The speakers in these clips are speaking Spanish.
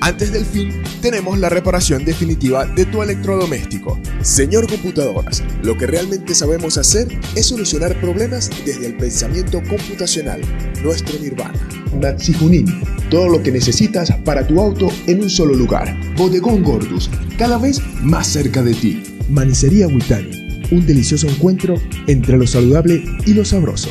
antes del fin, tenemos la reparación definitiva de tu electrodoméstico. Señor Computadoras, lo que realmente sabemos hacer es solucionar problemas desde el pensamiento computacional, nuestro nirvana. Natsi todo lo que necesitas para tu auto en un solo lugar. Bodegón Gordus, cada vez más cerca de ti. Manicería Witani, un delicioso encuentro entre lo saludable y lo sabroso.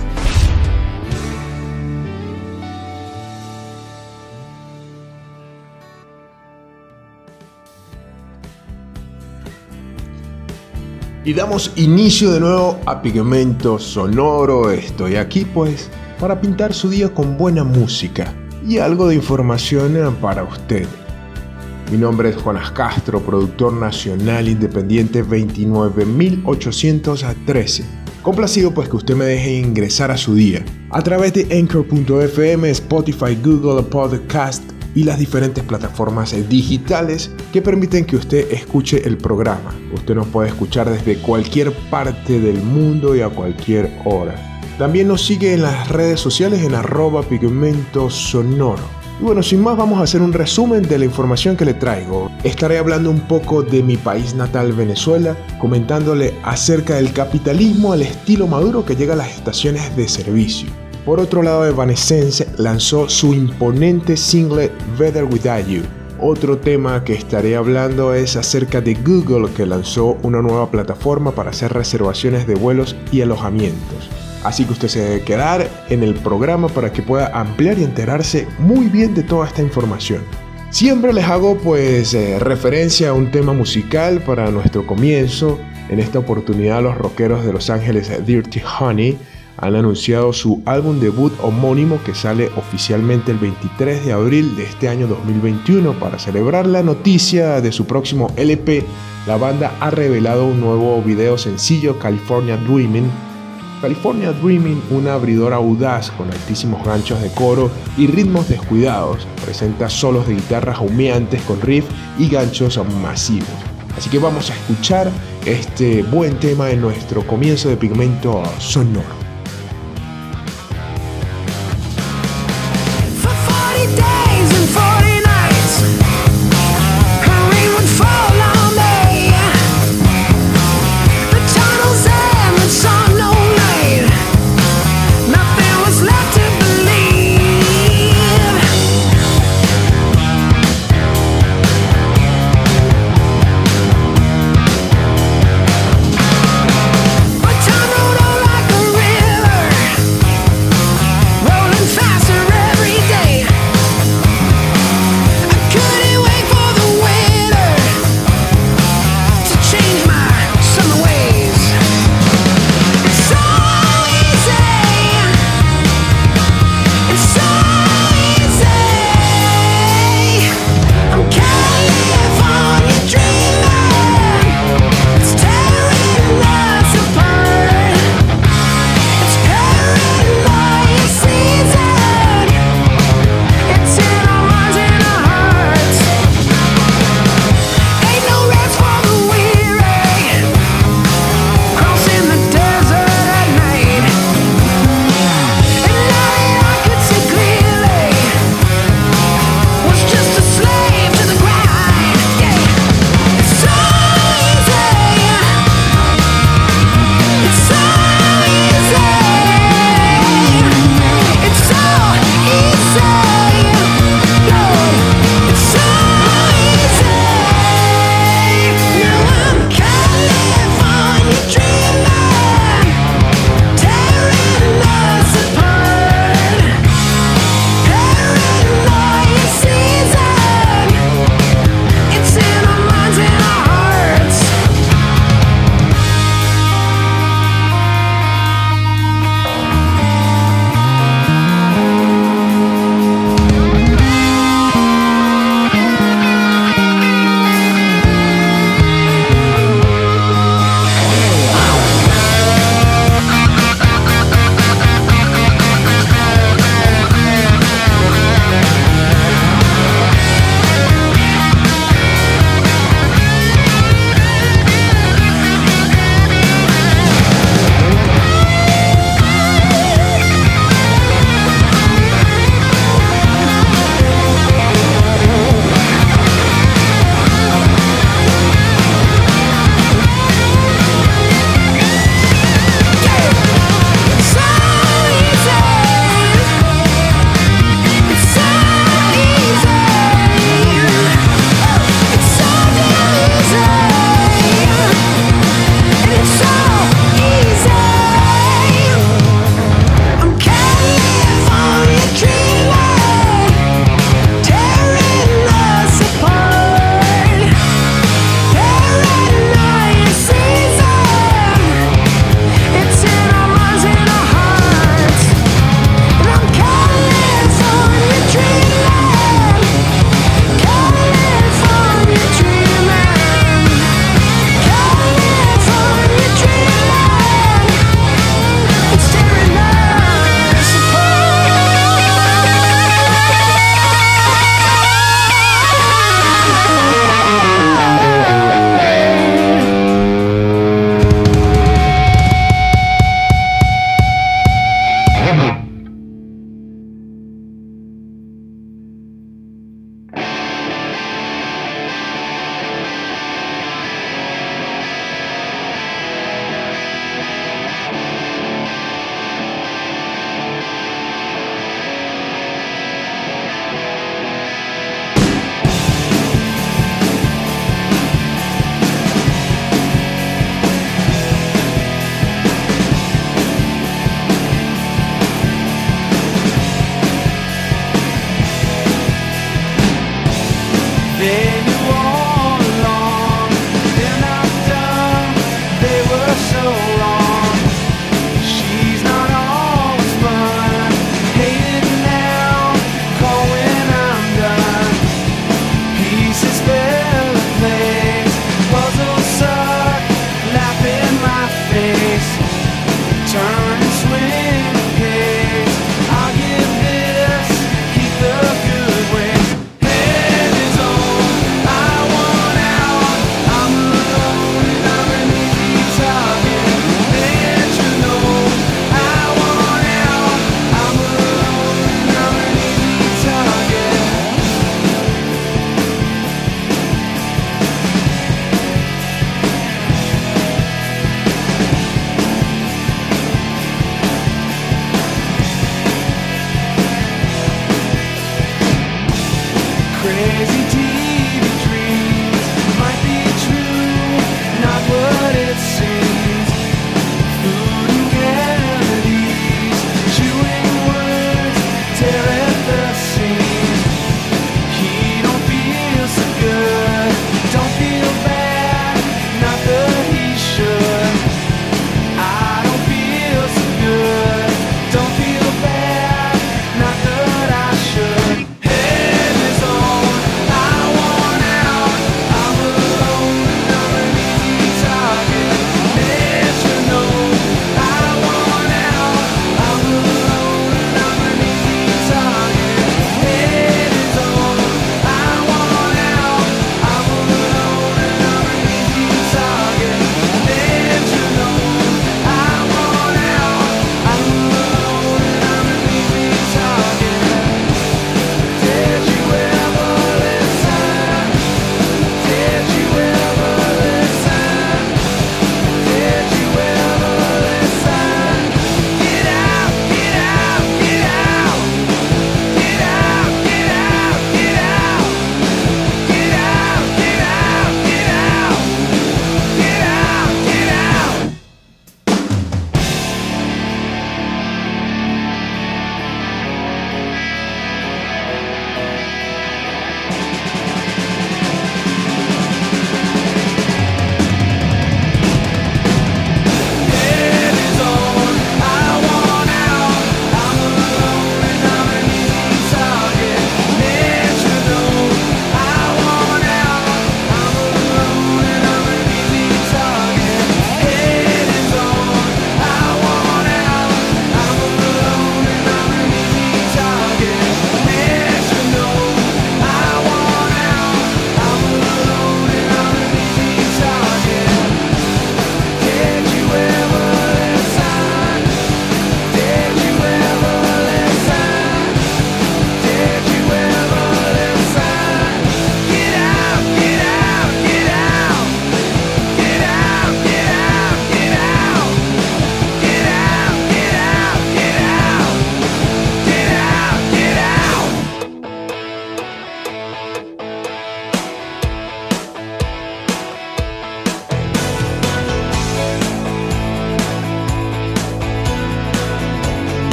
Y damos inicio de nuevo a Pigmento Sonoro. Estoy aquí pues para pintar su día con buena música y algo de información para usted. Mi nombre es Juanas Castro, productor nacional independiente 29813. Complacido pues que usted me deje ingresar a su día a través de Anchor.fm, Spotify, Google Podcast y las diferentes plataformas digitales que permiten que usted escuche el programa. Usted nos puede escuchar desde cualquier parte del mundo y a cualquier hora. También nos sigue en las redes sociales en arroba pigmento sonoro. Y bueno, sin más vamos a hacer un resumen de la información que le traigo. Estaré hablando un poco de mi país natal Venezuela, comentándole acerca del capitalismo al estilo maduro que llega a las estaciones de servicio. Por otro lado, Evanescence lanzó su imponente single Better Without You. Otro tema que estaré hablando es acerca de Google que lanzó una nueva plataforma para hacer reservaciones de vuelos y alojamientos. Así que usted se debe quedar en el programa para que pueda ampliar y enterarse muy bien de toda esta información. Siempre les hago pues eh, referencia a un tema musical para nuestro comienzo. En esta oportunidad los rockeros de Los Ángeles Dirty Honey han anunciado su álbum debut homónimo que sale oficialmente el 23 de abril de este año 2021. Para celebrar la noticia de su próximo LP, la banda ha revelado un nuevo video sencillo, California Dreaming. California Dreaming, una abridora audaz con altísimos ganchos de coro y ritmos descuidados, presenta solos de guitarras humeantes con riff y ganchos masivos. Así que vamos a escuchar este buen tema en nuestro comienzo de pigmento sonoro.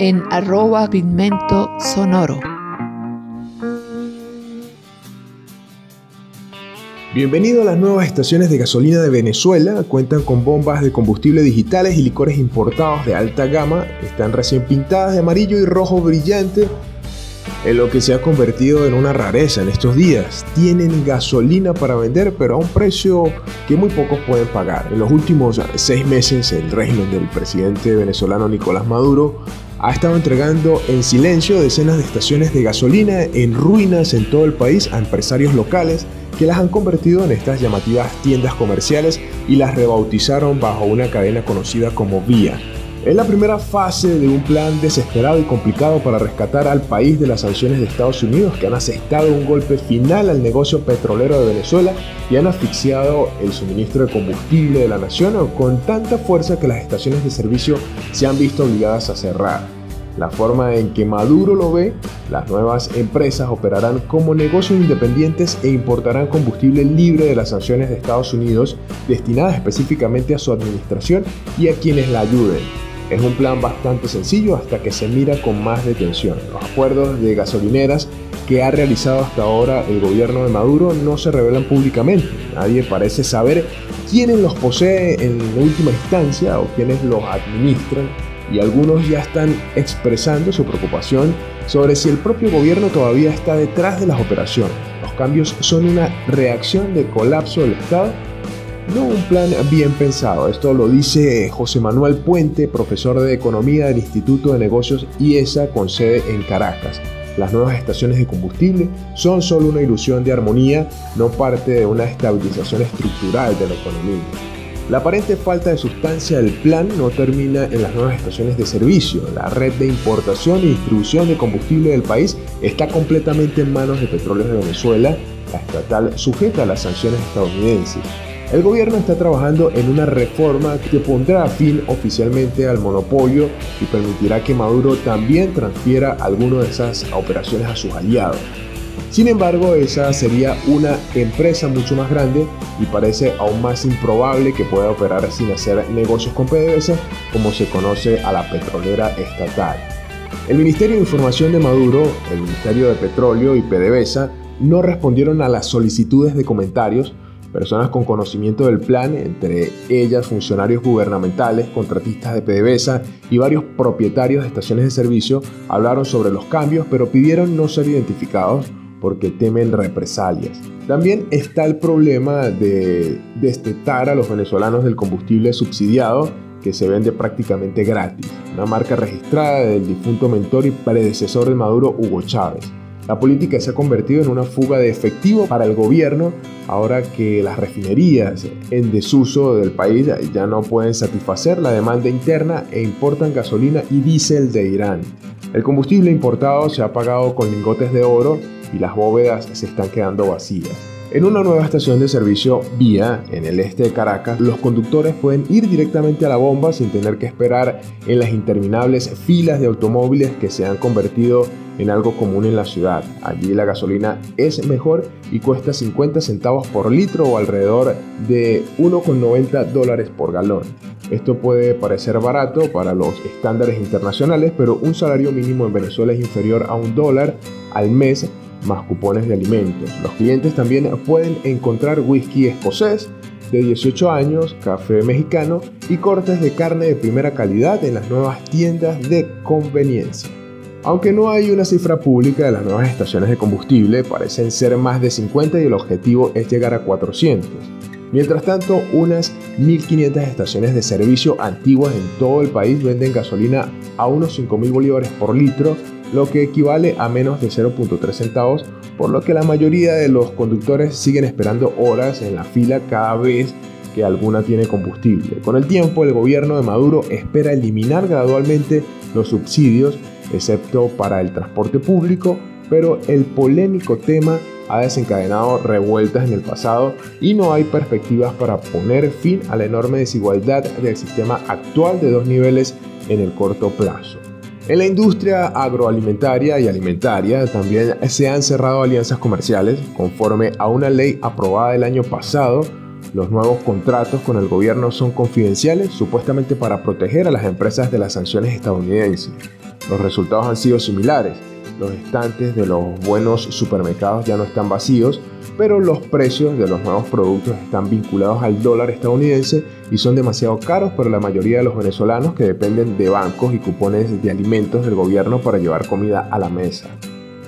En arroba pigmento sonoro. Bienvenido a las nuevas estaciones de gasolina de Venezuela. Cuentan con bombas de combustible digitales y licores importados de alta gama. Están recién pintadas de amarillo y rojo brillante en lo que se ha convertido en una rareza en estos días. Tienen gasolina para vender, pero a un precio que muy pocos pueden pagar. En los últimos seis meses, el régimen del presidente venezolano Nicolás Maduro ha estado entregando en silencio decenas de estaciones de gasolina en ruinas en todo el país a empresarios locales que las han convertido en estas llamativas tiendas comerciales y las rebautizaron bajo una cadena conocida como Vía es la primera fase de un plan desesperado y complicado para rescatar al país de las sanciones de Estados Unidos que han asestado un golpe final al negocio petrolero de Venezuela y han asfixiado el suministro de combustible de la nación con tanta fuerza que las estaciones de servicio se han visto obligadas a cerrar. La forma en que Maduro lo ve, las nuevas empresas operarán como negocios independientes e importarán combustible libre de las sanciones de Estados Unidos destinadas específicamente a su administración y a quienes la ayuden. Es un plan bastante sencillo hasta que se mira con más detención. Los acuerdos de gasolineras que ha realizado hasta ahora el gobierno de Maduro no se revelan públicamente. Nadie parece saber quiénes los posee en última instancia o quiénes los administran y algunos ya están expresando su preocupación sobre si el propio gobierno todavía está detrás de las operaciones. Los cambios son una reacción de colapso del Estado, no un plan bien pensado. Esto lo dice José Manuel Puente, profesor de Economía del Instituto de Negocios IESA con sede en Caracas. Las nuevas estaciones de combustible son solo una ilusión de armonía, no parte de una estabilización estructural de la economía. La aparente falta de sustancia del plan no termina en las nuevas estaciones de servicio. La red de importación y distribución de combustible del país está completamente en manos de Petróleos de Venezuela, la estatal sujeta a las sanciones estadounidenses. El gobierno está trabajando en una reforma que pondrá fin oficialmente al monopolio y permitirá que Maduro también transfiera algunas de esas operaciones a sus aliados. Sin embargo, esa sería una empresa mucho más grande y parece aún más improbable que pueda operar sin hacer negocios con PDVSA como se conoce a la petrolera estatal. El Ministerio de Información de Maduro, el Ministerio de Petróleo y PDVSA no respondieron a las solicitudes de comentarios. Personas con conocimiento del plan, entre ellas funcionarios gubernamentales, contratistas de PDVSA y varios propietarios de estaciones de servicio, hablaron sobre los cambios pero pidieron no ser identificados porque temen represalias. También está el problema de destetar a los venezolanos del combustible subsidiado que se vende prácticamente gratis, una marca registrada del difunto mentor y predecesor de Maduro Hugo Chávez. La política se ha convertido en una fuga de efectivo para el gobierno ahora que las refinerías en desuso del país ya no pueden satisfacer la demanda interna e importan gasolina y diésel de Irán. El combustible importado se ha pagado con lingotes de oro y las bóvedas se están quedando vacías. En una nueva estación de servicio vía en el este de Caracas, los conductores pueden ir directamente a la bomba sin tener que esperar en las interminables filas de automóviles que se han convertido en algo común en la ciudad. Allí la gasolina es mejor y cuesta 50 centavos por litro o alrededor de 1,90 dólares por galón. Esto puede parecer barato para los estándares internacionales, pero un salario mínimo en Venezuela es inferior a un dólar al mes más cupones de alimentos. Los clientes también pueden encontrar whisky escocés de 18 años, café mexicano y cortes de carne de primera calidad en las nuevas tiendas de conveniencia. Aunque no hay una cifra pública de las nuevas estaciones de combustible, parecen ser más de 50 y el objetivo es llegar a 400. Mientras tanto, unas 1.500 estaciones de servicio antiguas en todo el país venden gasolina a unos 5.000 bolívares por litro lo que equivale a menos de 0.3 centavos, por lo que la mayoría de los conductores siguen esperando horas en la fila cada vez que alguna tiene combustible. Con el tiempo, el gobierno de Maduro espera eliminar gradualmente los subsidios, excepto para el transporte público, pero el polémico tema ha desencadenado revueltas en el pasado y no hay perspectivas para poner fin a la enorme desigualdad del sistema actual de dos niveles en el corto plazo. En la industria agroalimentaria y alimentaria también se han cerrado alianzas comerciales conforme a una ley aprobada el año pasado. Los nuevos contratos con el gobierno son confidenciales supuestamente para proteger a las empresas de las sanciones estadounidenses. Los resultados han sido similares. Los estantes de los buenos supermercados ya no están vacíos, pero los precios de los nuevos productos están vinculados al dólar estadounidense y son demasiado caros para la mayoría de los venezolanos que dependen de bancos y cupones de alimentos del gobierno para llevar comida a la mesa.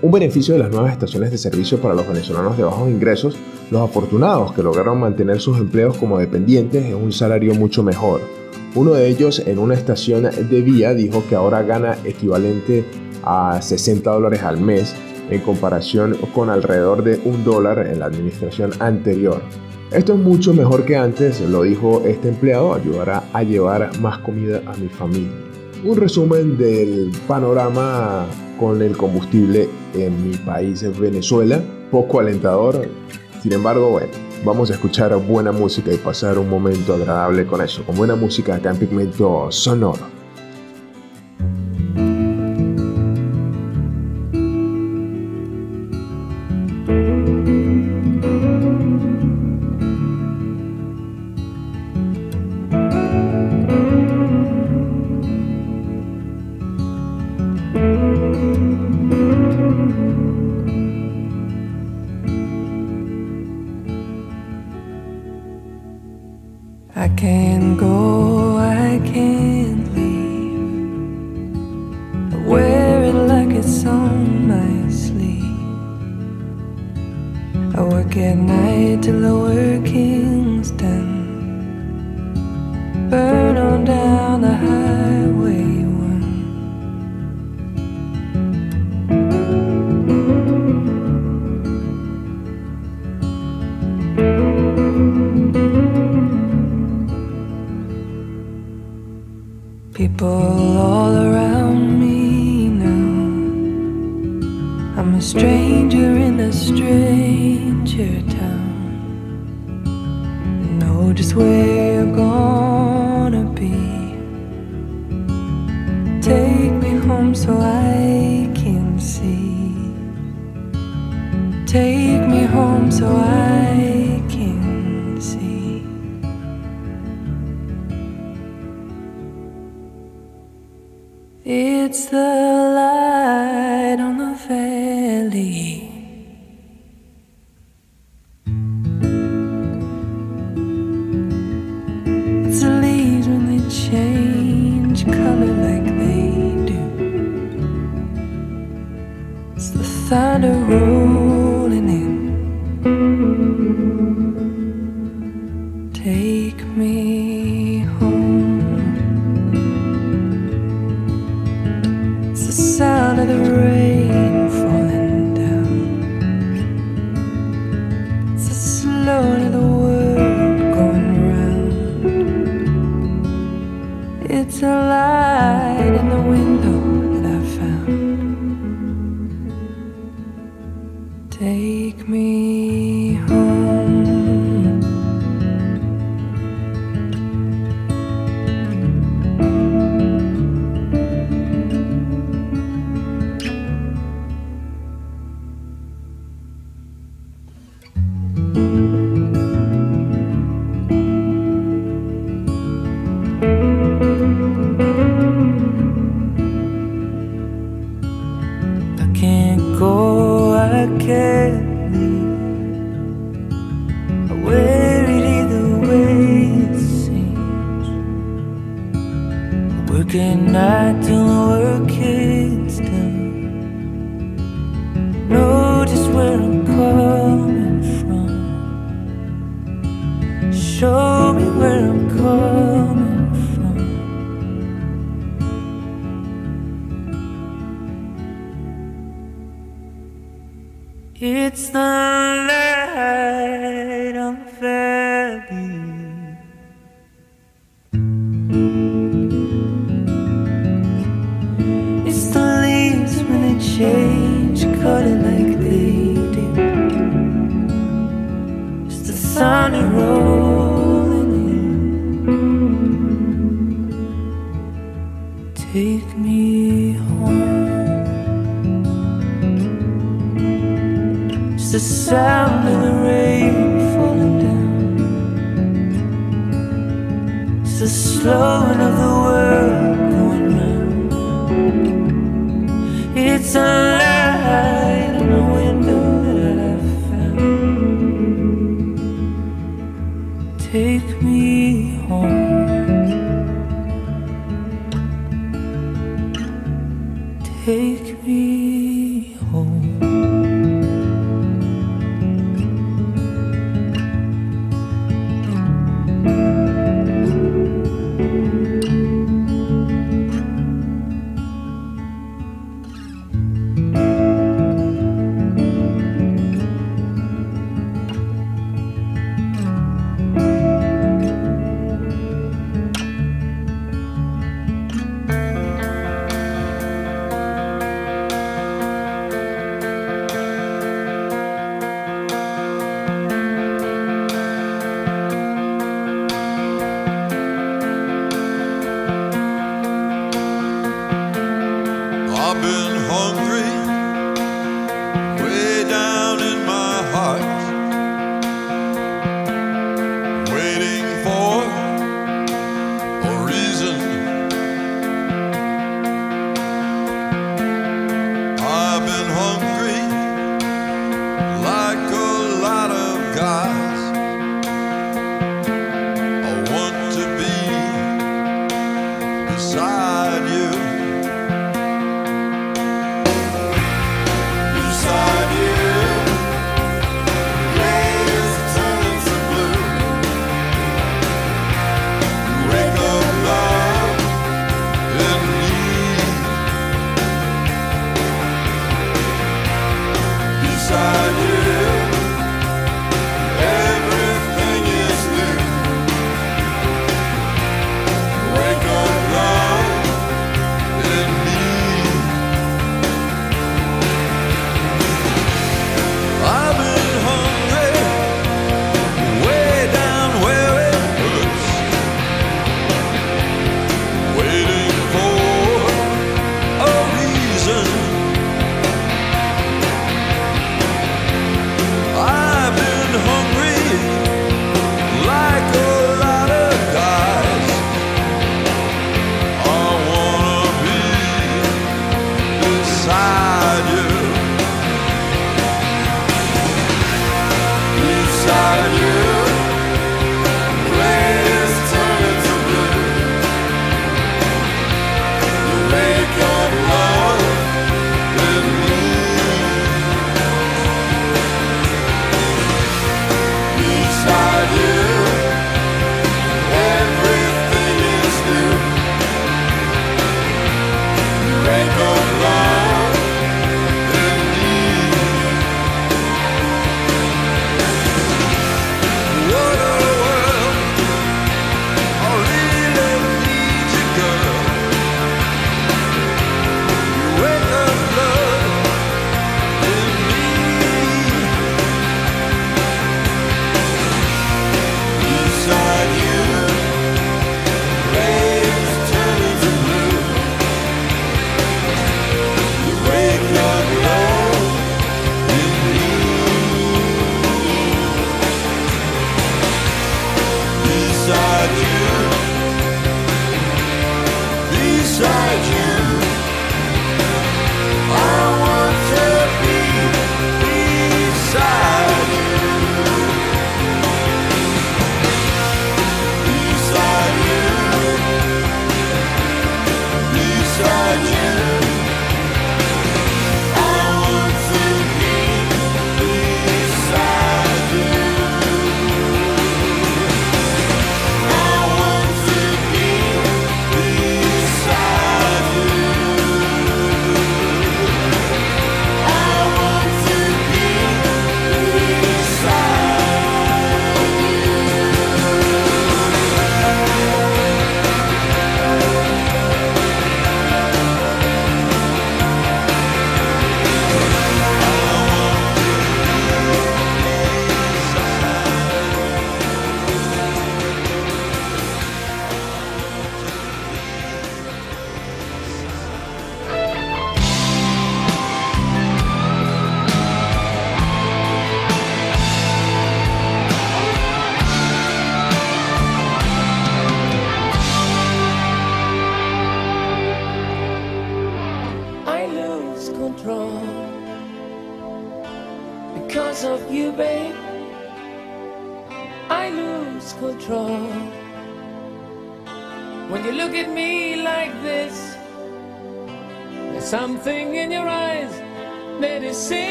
Un beneficio de las nuevas estaciones de servicio para los venezolanos de bajos ingresos, los afortunados que lograron mantener sus empleos como dependientes es un salario mucho mejor. Uno de ellos en una estación de vía dijo que ahora gana equivalente a 60 dólares al mes en comparación con alrededor de un dólar en la administración anterior. Esto es mucho mejor que antes, lo dijo este empleado, ayudará a llevar más comida a mi familia. Un resumen del panorama con el combustible en mi país, Venezuela, poco alentador. Sin embargo, bueno, vamos a escuchar buena música y pasar un momento agradable con eso, con buena música acá en Pigmento Sonoro. It's the light It's the slowing of the world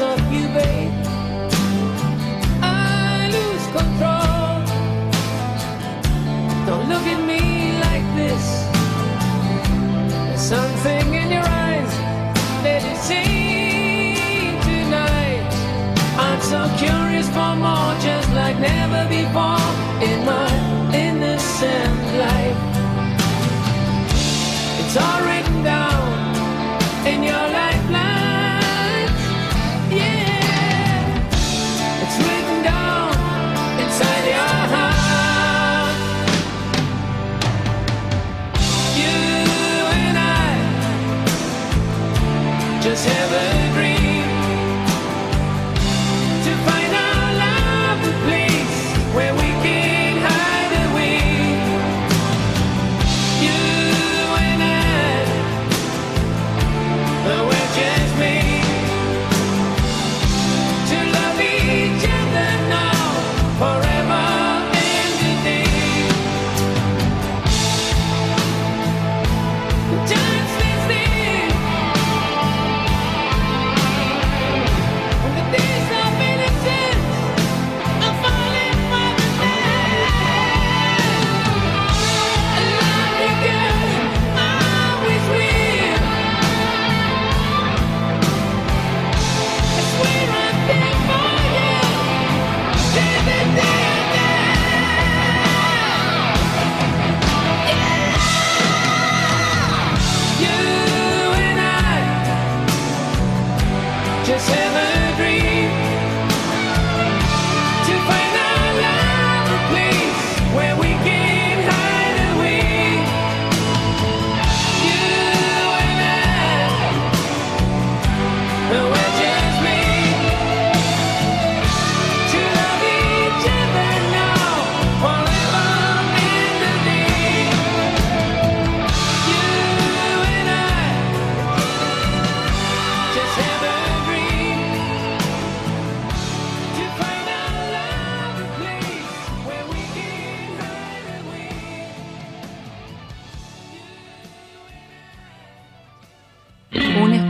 of you, babe. I lose control. Don't look at me like this. There's something in your eyes that is saying tonight. I'm so curious for more, just like never before in my innocent life. It's all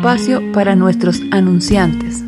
espacio para nuestros anunciantes.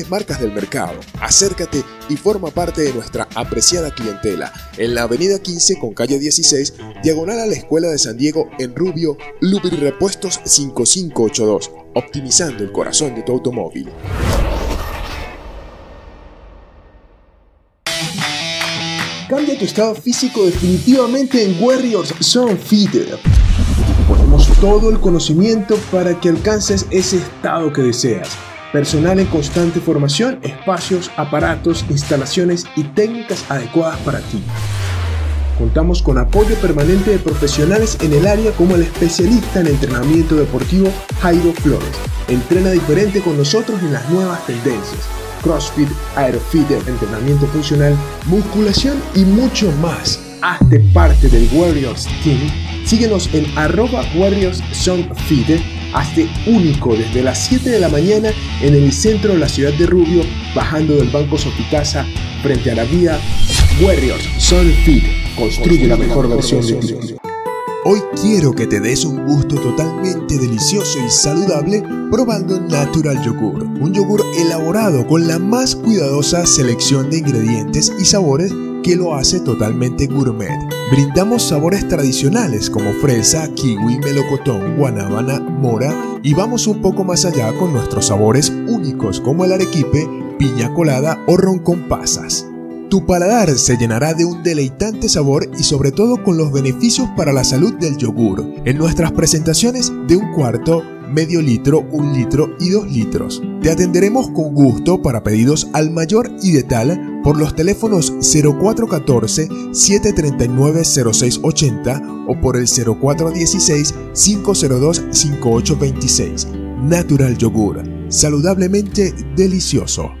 marcas del mercado. Acércate y forma parte de nuestra apreciada clientela en la avenida 15 con calle 16, diagonal a la Escuela de San Diego en Rubio, Lubri Repuestos 5582, optimizando el corazón de tu automóvil. Cambia tu estado físico definitivamente en Warriors Zone Fitter. Ponemos todo el conocimiento para que alcances ese estado que deseas. Personal en constante formación, espacios, aparatos, instalaciones y técnicas adecuadas para ti. Contamos con apoyo permanente de profesionales en el área como el especialista en entrenamiento deportivo Jairo Flores. Entrena diferente con nosotros en las nuevas tendencias CrossFit, Aerofit, entrenamiento funcional, musculación y mucho más. Hazte parte del Warriors Team. Síguenos en arroba Warriors Hazte único desde las 7 de la mañana en el centro de la ciudad de Rubio, bajando del Banco Sofitasa frente a la vía Warriors Son Fit. Construye la mejor versión de ti. Hoy quiero que te des un gusto totalmente delicioso y saludable probando Natural Yogur, un yogur elaborado con la más cuidadosa selección de ingredientes y sabores que lo hace totalmente gourmet. Brindamos sabores tradicionales como fresa, kiwi, melocotón, guanábana, mora y vamos un poco más allá con nuestros sabores únicos como el arequipe, piña colada o ron con pasas. Tu paladar se llenará de un deleitante sabor y sobre todo con los beneficios para la salud del yogur en nuestras presentaciones de un cuarto, medio litro, un litro y dos litros. Te atenderemos con gusto para pedidos al mayor y de tal por los teléfonos 0414-739-0680 o por el 0416-502-5826. Natural Yogur, saludablemente delicioso.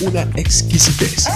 una exquisitez.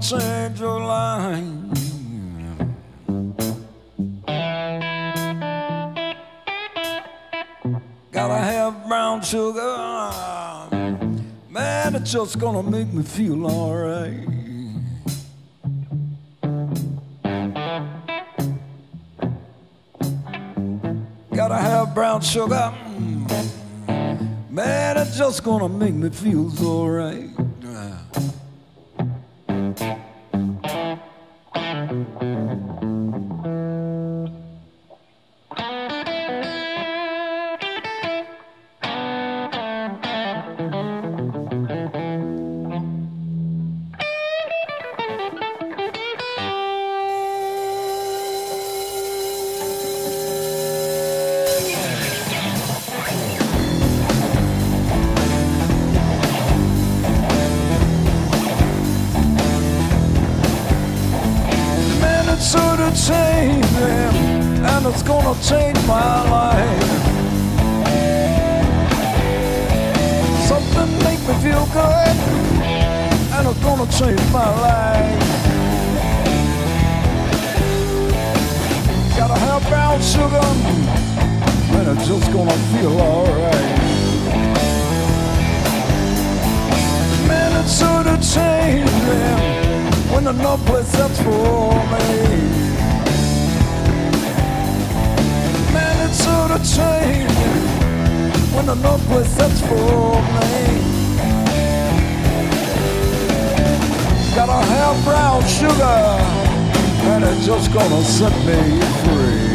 Change your life. Gotta have brown sugar. Man, it's just gonna make me feel alright. Gotta have brown sugar. Man, it's just gonna make me feel so when there's no place else for me. Man, it's sort of changing when there's no place else for me. Gotta have brown sugar, and it's just gonna set me free.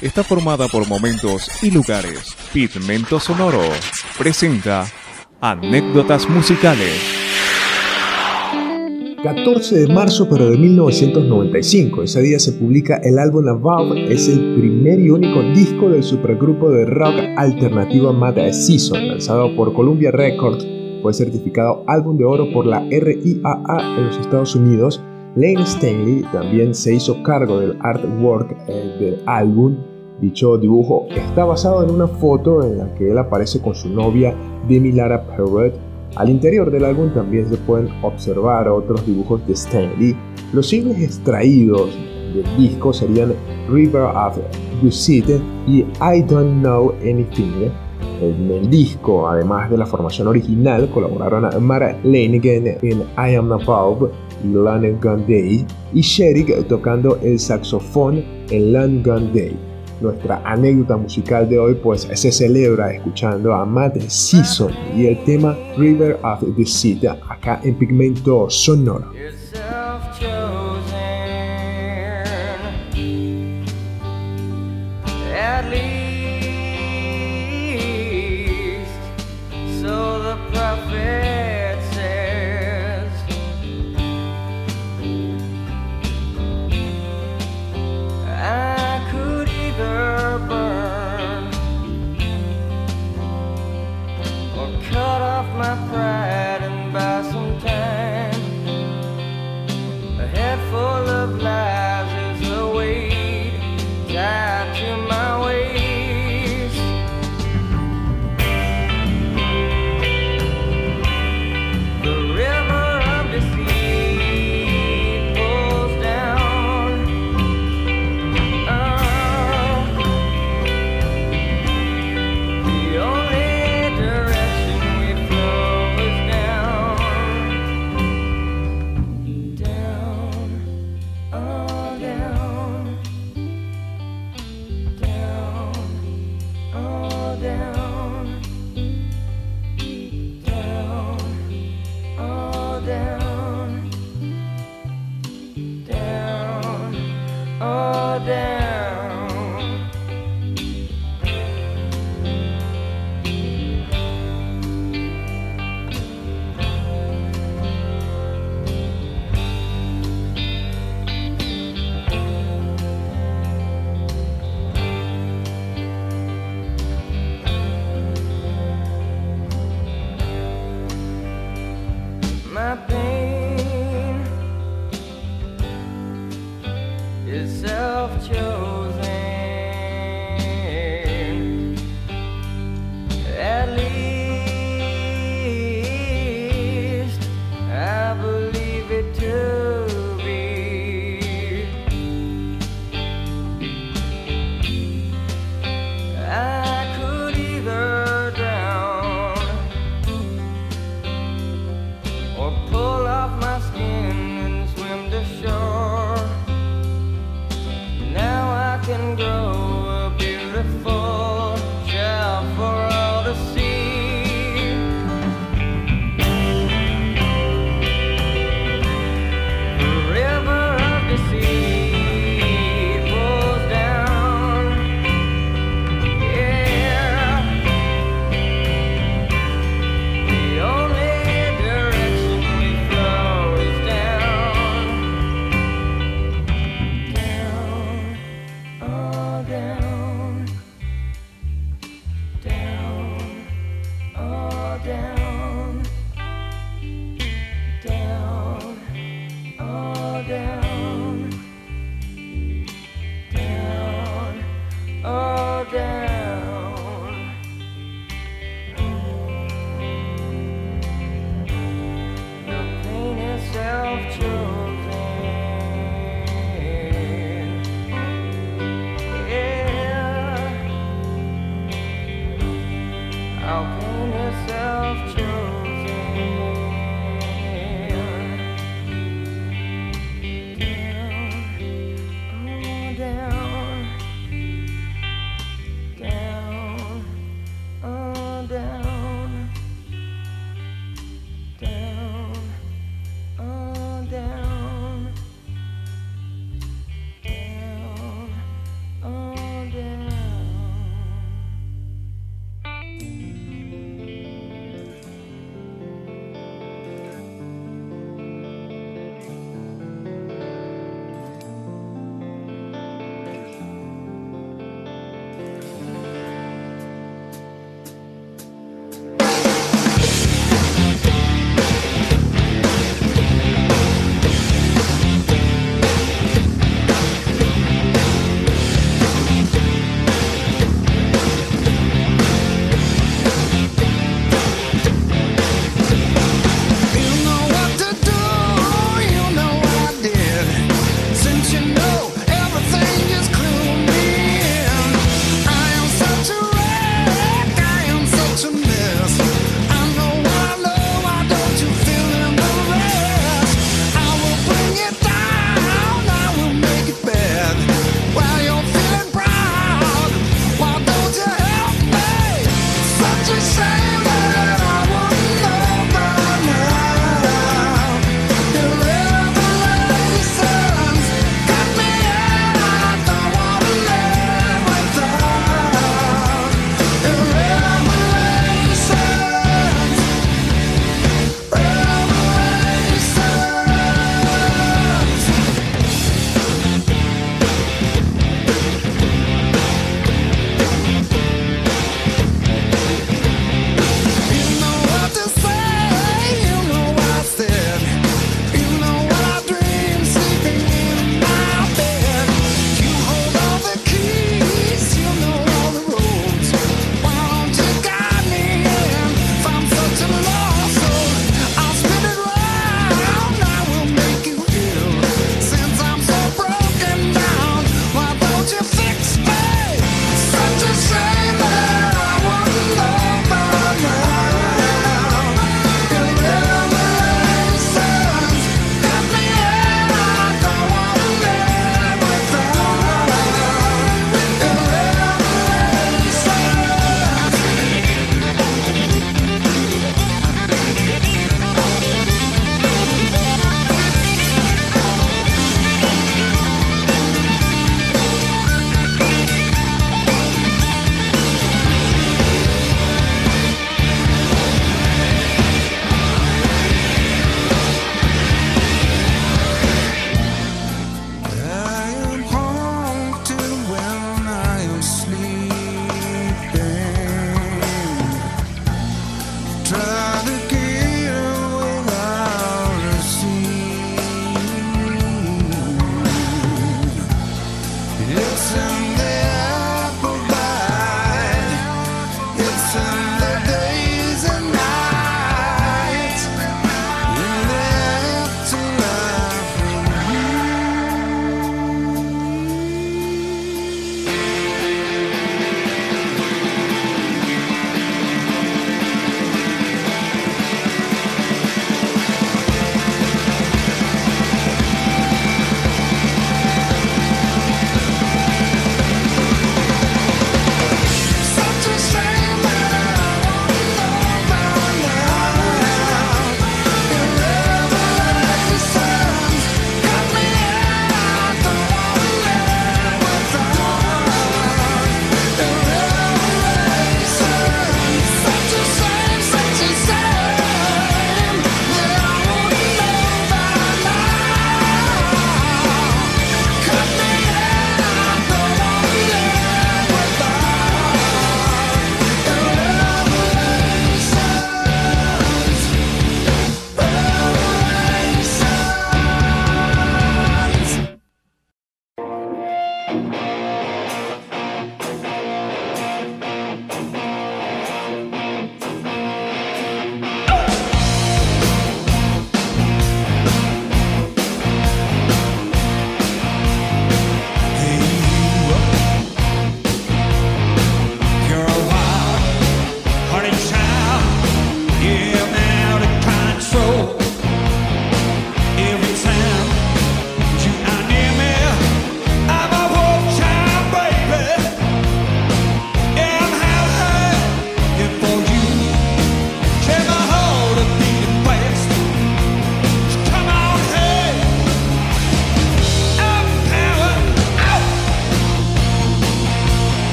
Está formada por momentos y lugares. Pigmento Sonoro presenta anécdotas musicales. 14 de marzo pero de 1995. Ese día se publica el álbum Above. Es el primer y único disco del supergrupo de rock alternativo Mad Season, lanzado por Columbia Records. Fue certificado álbum de oro por la RIAA en los Estados Unidos. Lane Stanley también se hizo cargo del artwork eh, del álbum. Dicho dibujo está basado en una foto en la que él aparece con su novia Demi Lara Perrott al interior del álbum también se pueden observar otros dibujos de Stanley. Los singles extraídos del disco serían River of Dusit y I Don't Know Anything. En el disco, además de la formación original, colaboraron Mara Lanigan en I Am Above Land Gun Day y Sherik tocando el saxofón en Gun Day. Nuestra anécdota musical de hoy pues se celebra escuchando a Matt Season y el tema River of the Sea acá en Pigmento Sonoro.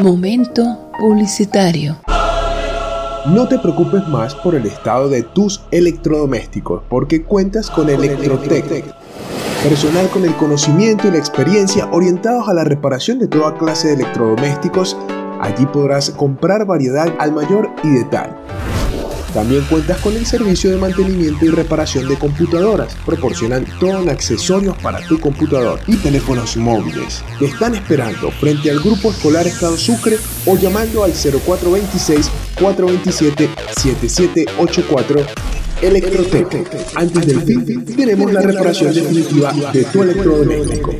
Momento publicitario. No te preocupes más por el estado de tus electrodomésticos, porque cuentas con Electrotec. Personal con el conocimiento y la experiencia orientados a la reparación de toda clase de electrodomésticos. Allí podrás comprar variedad al mayor y de tal. También cuentas con el servicio de mantenimiento y reparación de computadoras. Proporcionan todo en accesorios para tu computador y teléfonos móviles. Te están esperando frente al Grupo Escolar Estado Sucre o llamando al 0426-427-7784 Electrotec. Antes del fin, tenemos la reparación definitiva de tu electrodoméstico.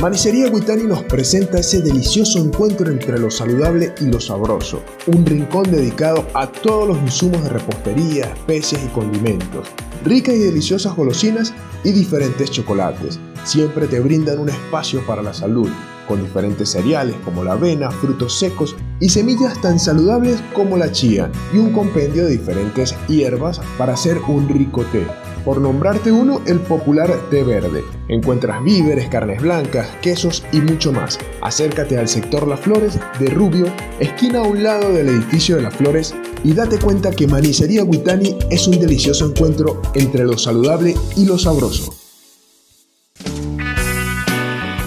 Manicería Guitani nos presenta ese delicioso encuentro entre lo saludable y lo sabroso, un rincón dedicado a todos los insumos de repostería, especias y condimentos, ricas y deliciosas golosinas y diferentes chocolates. Siempre te brindan un espacio para la salud, con diferentes cereales como la avena, frutos secos y semillas tan saludables como la chía, y un compendio de diferentes hierbas para hacer un rico té. Por nombrarte uno, el popular té verde. Encuentras víveres, carnes blancas, quesos y mucho más. Acércate al sector Las Flores de Rubio, esquina a un lado del edificio de Las Flores, y date cuenta que Manicería Guitani es un delicioso encuentro entre lo saludable y lo sabroso.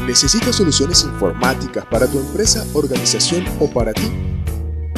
¿Necesitas soluciones informáticas para tu empresa, organización o para ti?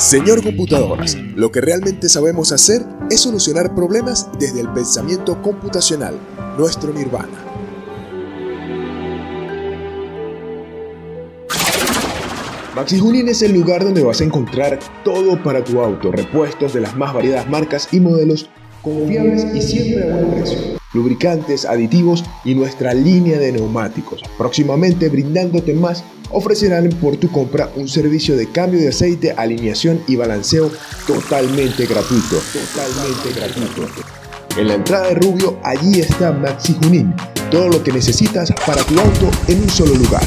Señor Computadoras, lo que realmente sabemos hacer es solucionar problemas desde el pensamiento computacional, nuestro nirvana. Maxi Junín es el lugar donde vas a encontrar todo para tu auto, repuestos de las más variadas marcas y modelos confiables y siempre a buen precio. Lubricantes, aditivos y nuestra línea de neumáticos. Próximamente brindándote más, ofrecerán por tu compra un servicio de cambio de aceite, alineación y balanceo totalmente gratuito. Totalmente gratuito. En la entrada de Rubio, allí está Maxi Junín. Todo lo que necesitas para tu auto en un solo lugar.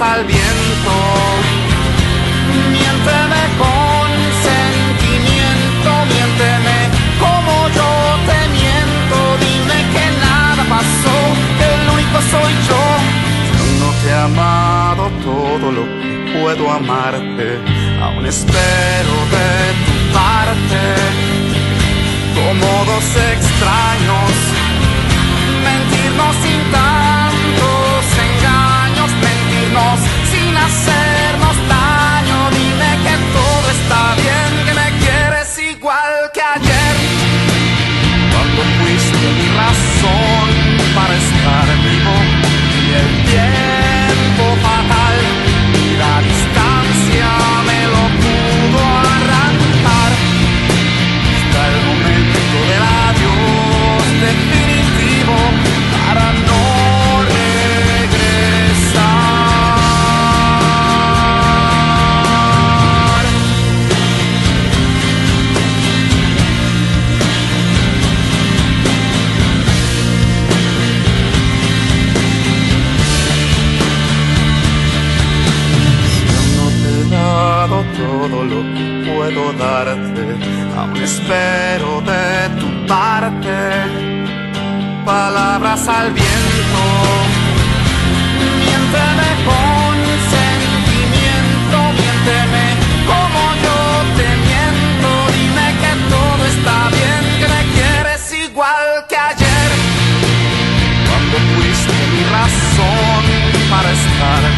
al viento. Miénteme con sentimiento, miénteme como yo te miento. Dime que nada pasó, que el único soy yo. Yo no te he amado todo lo que puedo amarte, aún espero de tu parte. Como dos extraños, mentirnos sin tal. aún espero de tu parte palabras al viento, miénteme con sentimiento, miénteme como yo te miento, dime que todo está bien, que me quieres igual que ayer, cuando fuiste mi razón para estar.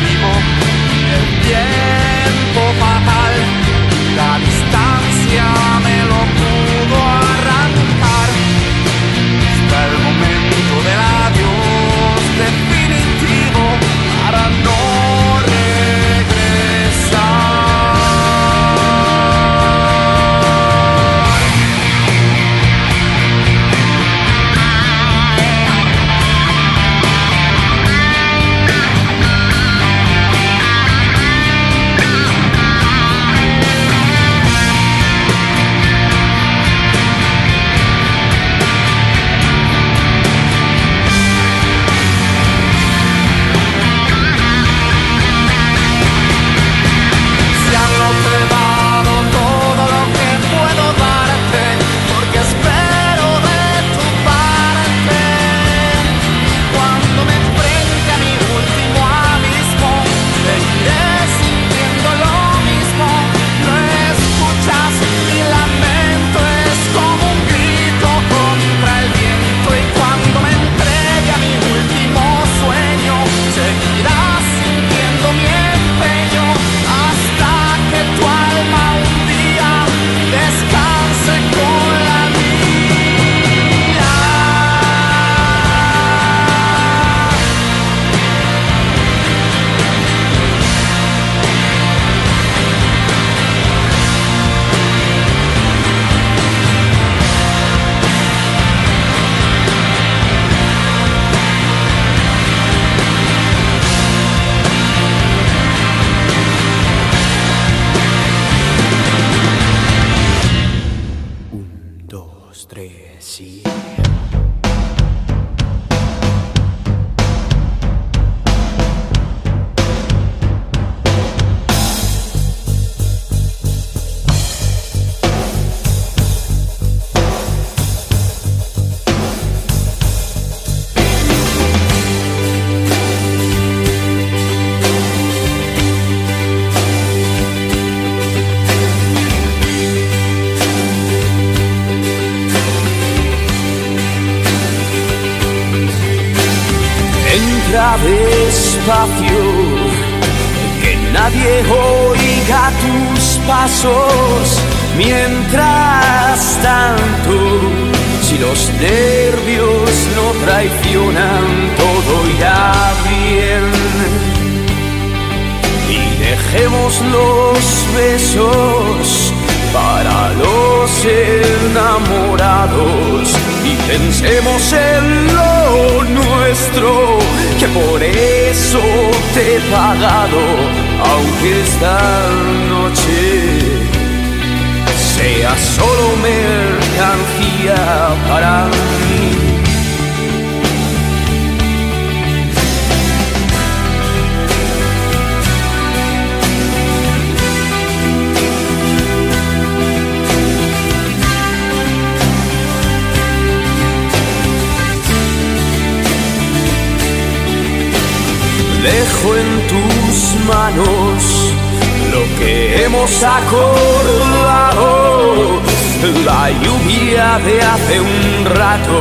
Lluvia de hace un rato,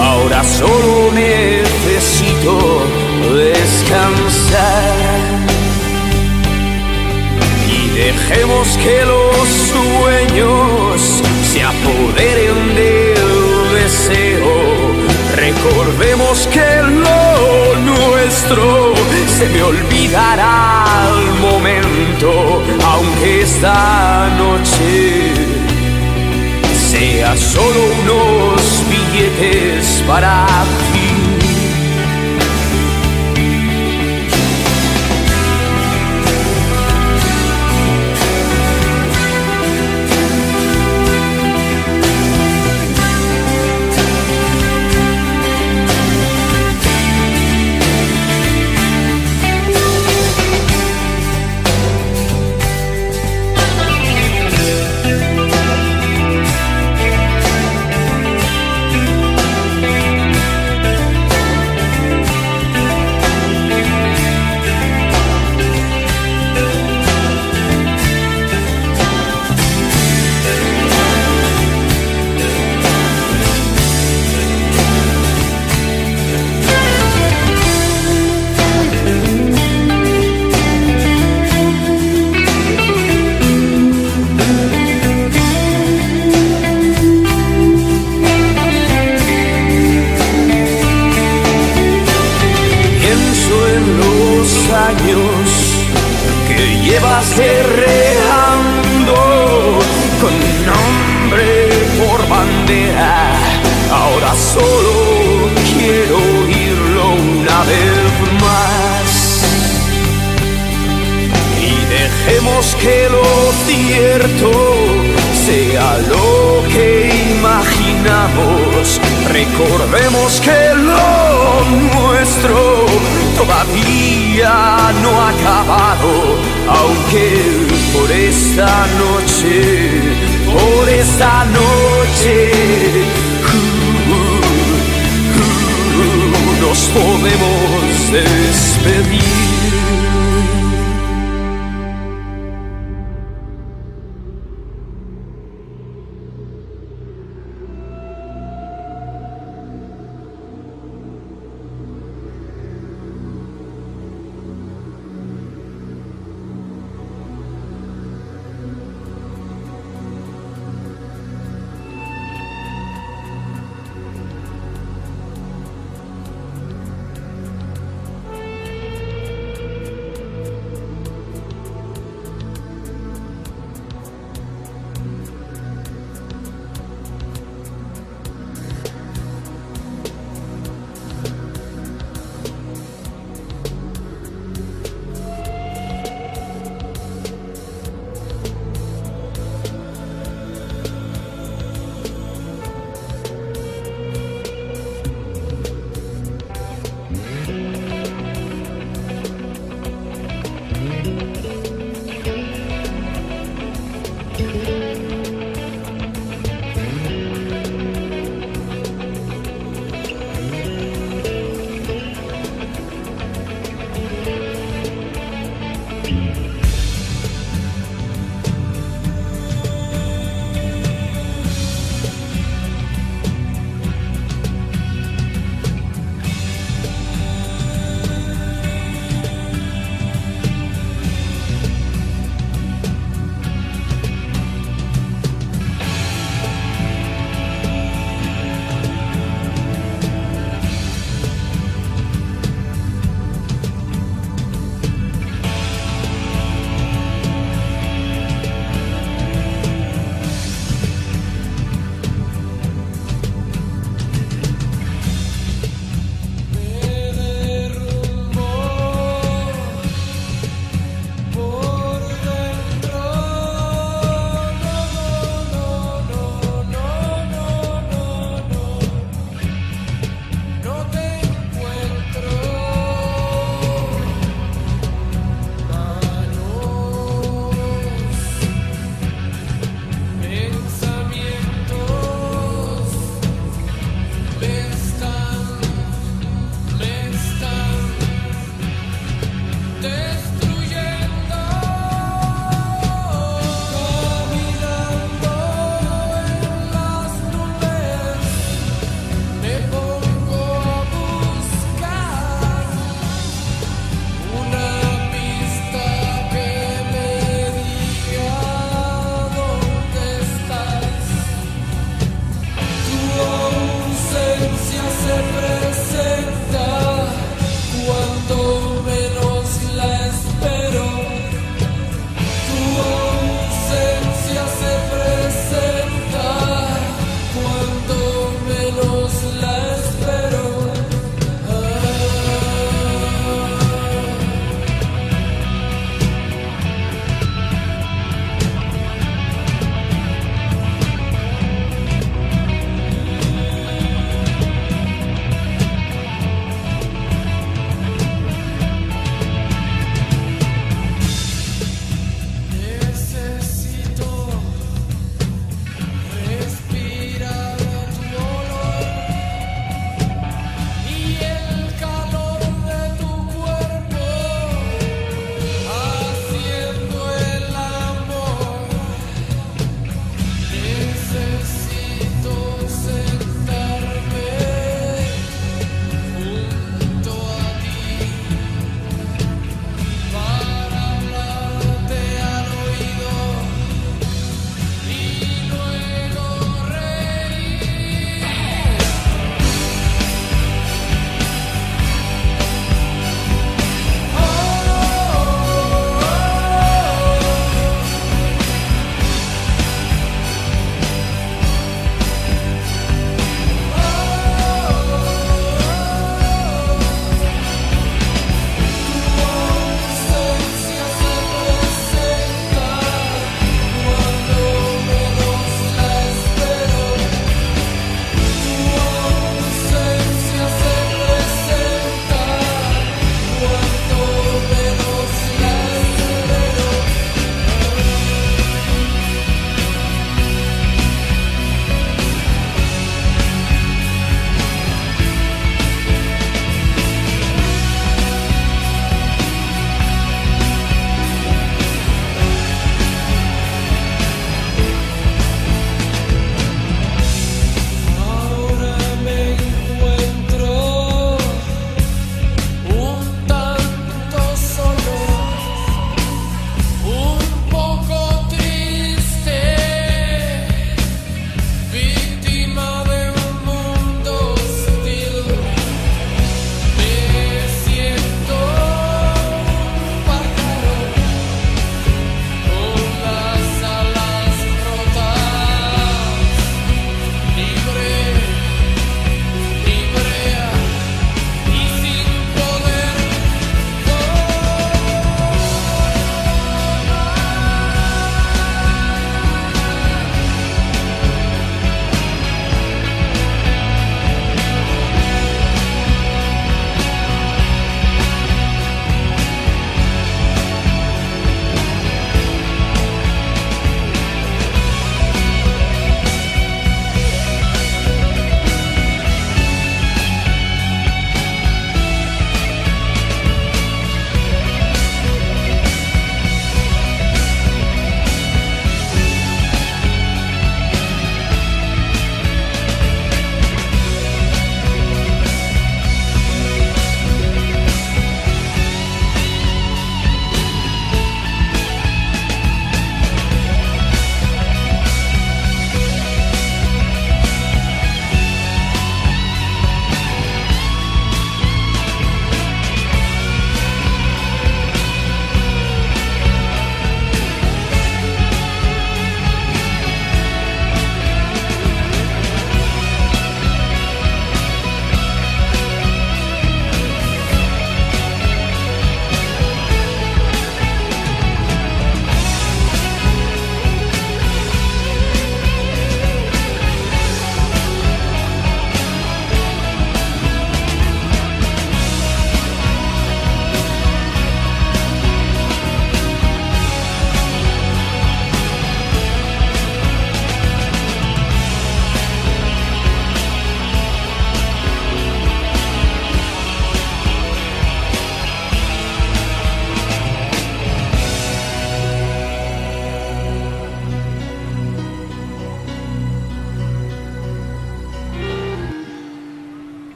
ahora solo necesito descansar. Y dejemos que los sueños se apoderen del deseo. Recordemos que lo nuestro se me olvidará al momento, aunque esta noche sea solo unos billetes para llevas guerreando con nombre por bandera. Ahora solo quiero oírlo una vez más. Y dejemos que lo cierto sea lo que imaginamos. Recordemos que lo nuestro todavía no ha acabado, aunque por esta noche, por esta noche, uh, uh, nos podemos despedir.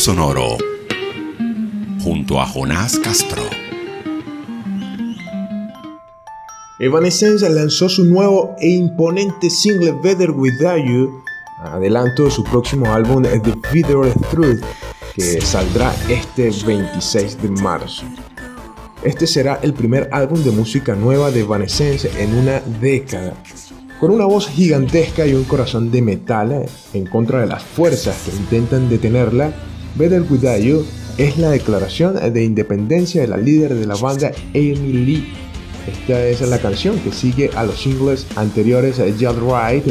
Sonoro junto a Jonás Castro. Evanescence lanzó su nuevo e imponente single Better Without You, adelanto de su próximo álbum The Bitter Truth, que saldrá este 26 de marzo. Este será el primer álbum de música nueva de Evanescence en una década. Con una voz gigantesca y un corazón de metal en contra de las fuerzas que intentan detenerla, Better Without You es la declaración de independencia de la líder de la banda Amy Lee. Esta es la canción que sigue a los singles anteriores Just Right,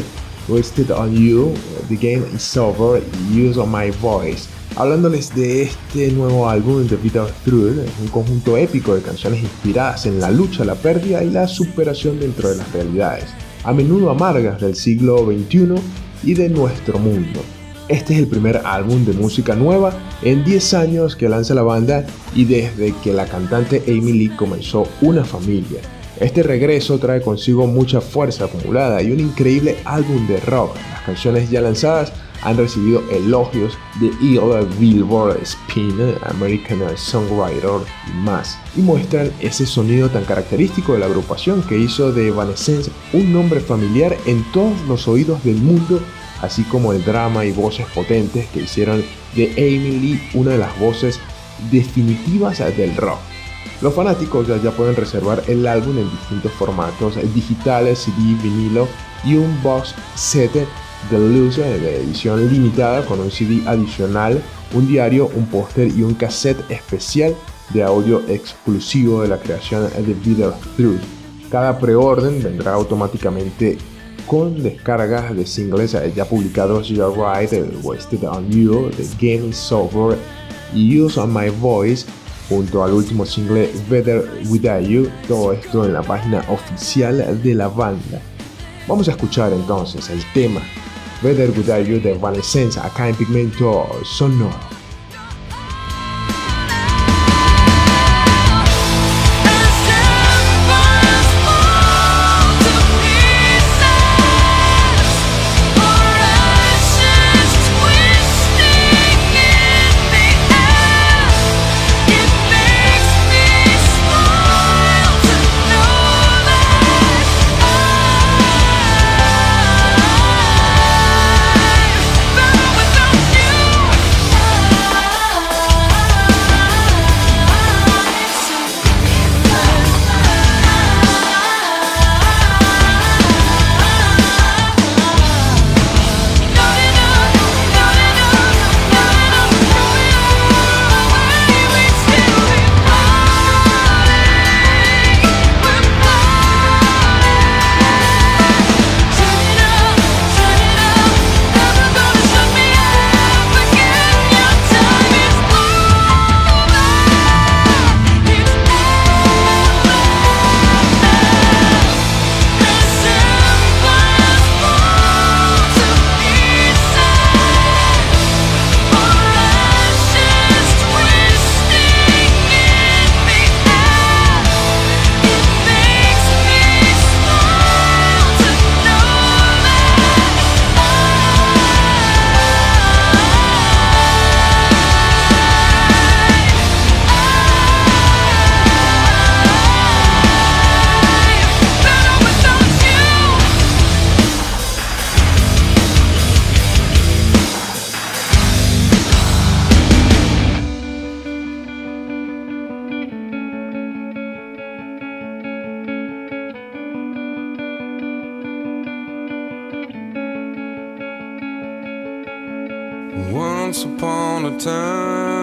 Wasted on You, The Game Is Over y Use of My Voice. Hablándoles de este nuevo álbum The Beat un conjunto épico de canciones inspiradas en la lucha, la pérdida y la superación dentro de las realidades, a menudo amargas del siglo XXI y de nuestro mundo. Este es el primer álbum de música nueva en 10 años que lanza la banda y desde que la cantante Amy Lee comenzó una familia. Este regreso trae consigo mucha fuerza acumulada y un increíble álbum de rock. Las canciones ya lanzadas han recibido elogios de EL Billboard, Spin, American Songwriter y más, y muestran ese sonido tan característico de la agrupación que hizo de Evanescence un nombre familiar en todos los oídos del mundo así como el drama y voces potentes que hicieron de Amy Lee una de las voces definitivas del rock. Los fanáticos ya, pueden reservar el álbum en distintos formatos digitales, CD, vinilo y un box set de luce de edición limitada con un CD adicional, un diario, un póster y un cassette especial de audio exclusivo de la creación de Bitter Truth. Cada preorden vendrá automáticamente con descargas de singles ya publicados You're Right, Wasted on You, The Game is Over y Use on My Voice junto al último single Better Without You, todo esto en la página oficial de la banda. Vamos a escuchar entonces el tema Better Without You de Evanescence acá en Pigmento Sonoro. upon a time.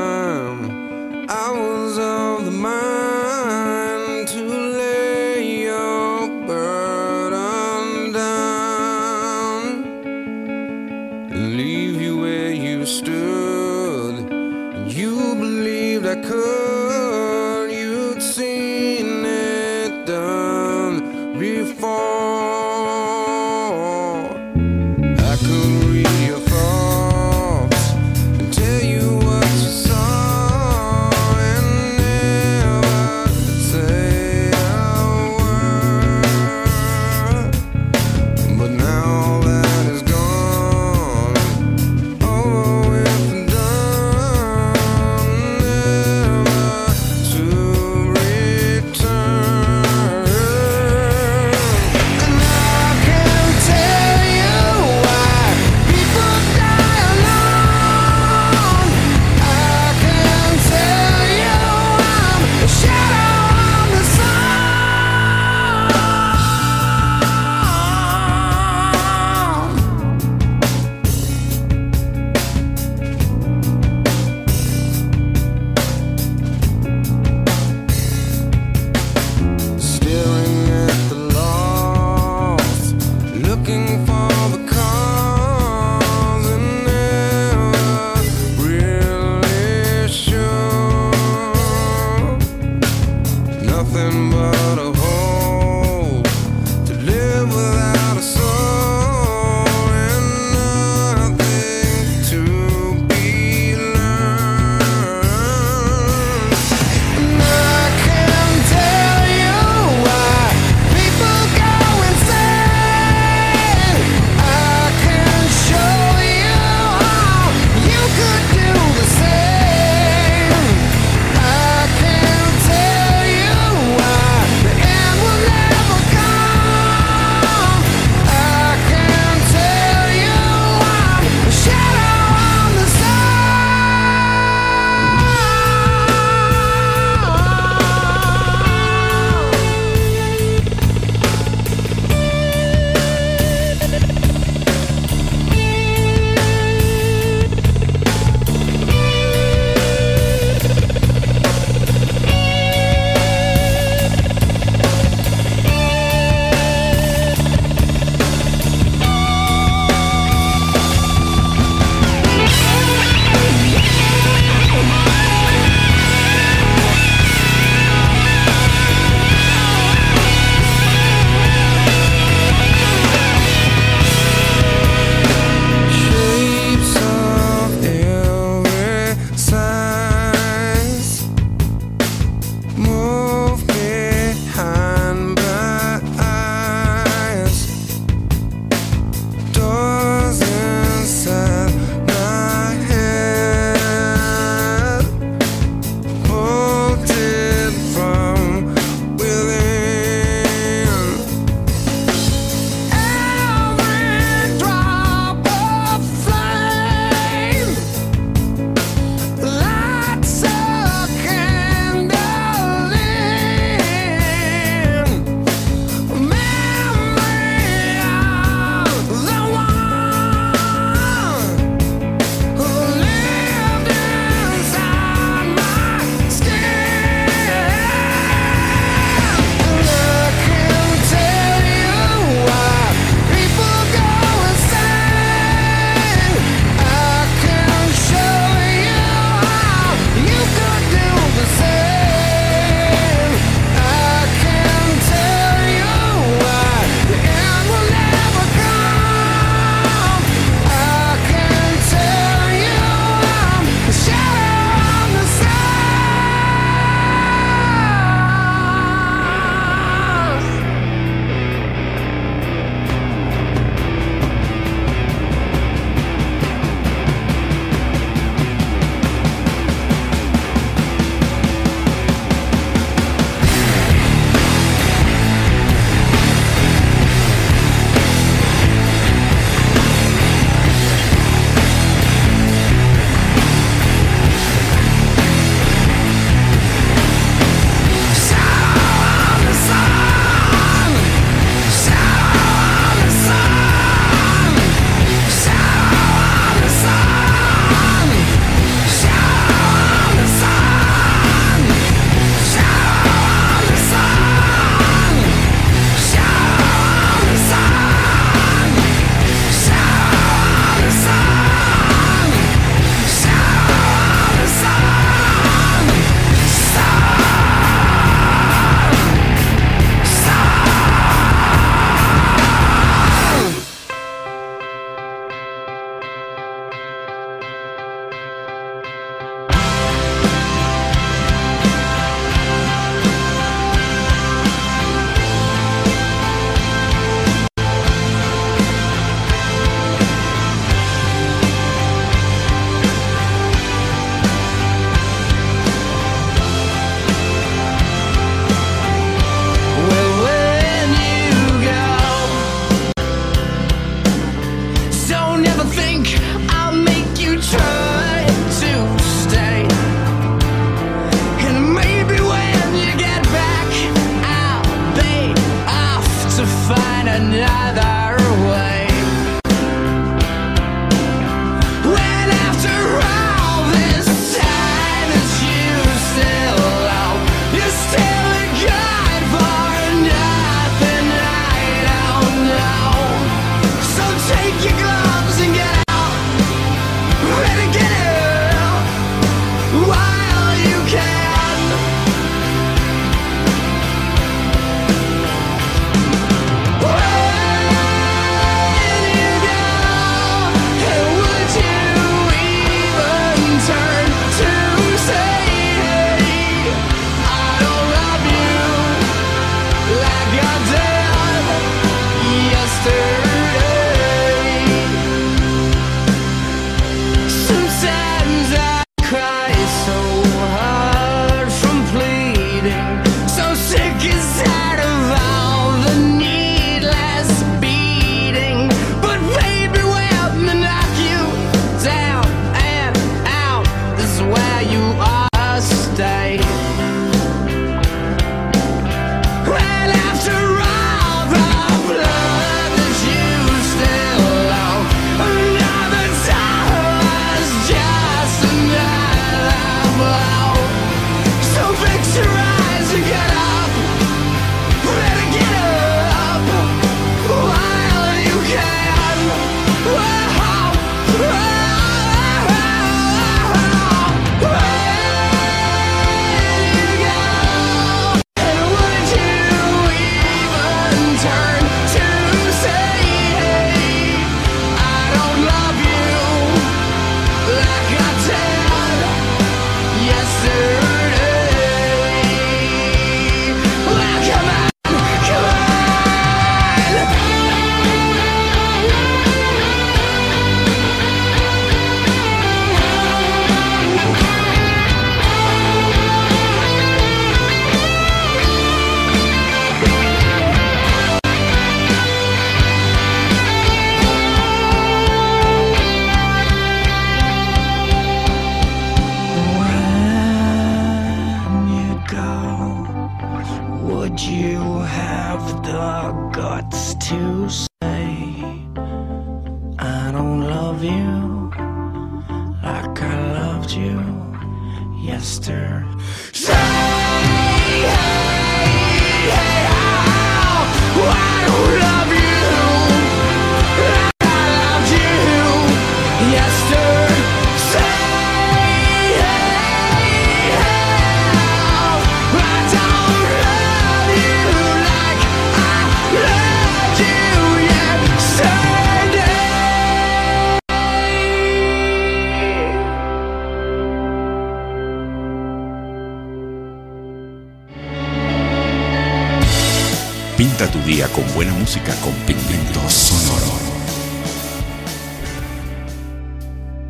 Música con pigmento sonoro.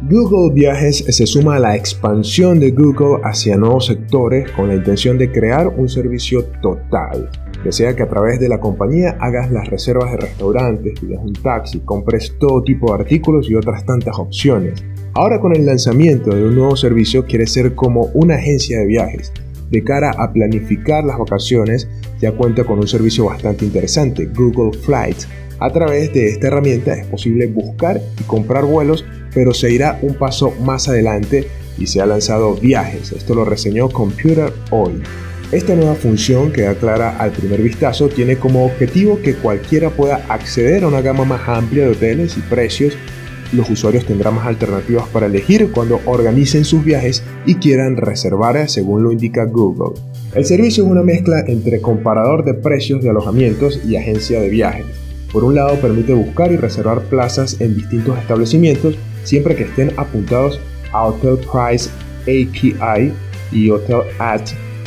Google Viajes se suma a la expansión de Google hacia nuevos sectores con la intención de crear un servicio total. Desea que a través de la compañía hagas las reservas de restaurantes, pidas un taxi, compres todo tipo de artículos y otras tantas opciones. Ahora con el lanzamiento de un nuevo servicio quiere ser como una agencia de viajes. De cara a planificar las vacaciones, ya cuenta con un servicio bastante interesante, Google Flights. A través de esta herramienta es posible buscar y comprar vuelos, pero se irá un paso más adelante y se ha lanzado viajes. Esto lo reseñó Computer hoy. Esta nueva función que da clara al primer vistazo tiene como objetivo que cualquiera pueda acceder a una gama más amplia de hoteles y precios. Los usuarios tendrán más alternativas para elegir cuando organicen sus viajes y quieran reservar según lo indica Google. El servicio es una mezcla entre comparador de precios de alojamientos y agencia de viajes. Por un lado permite buscar y reservar plazas en distintos establecimientos siempre que estén apuntados a Hotel Price API y Hotel At,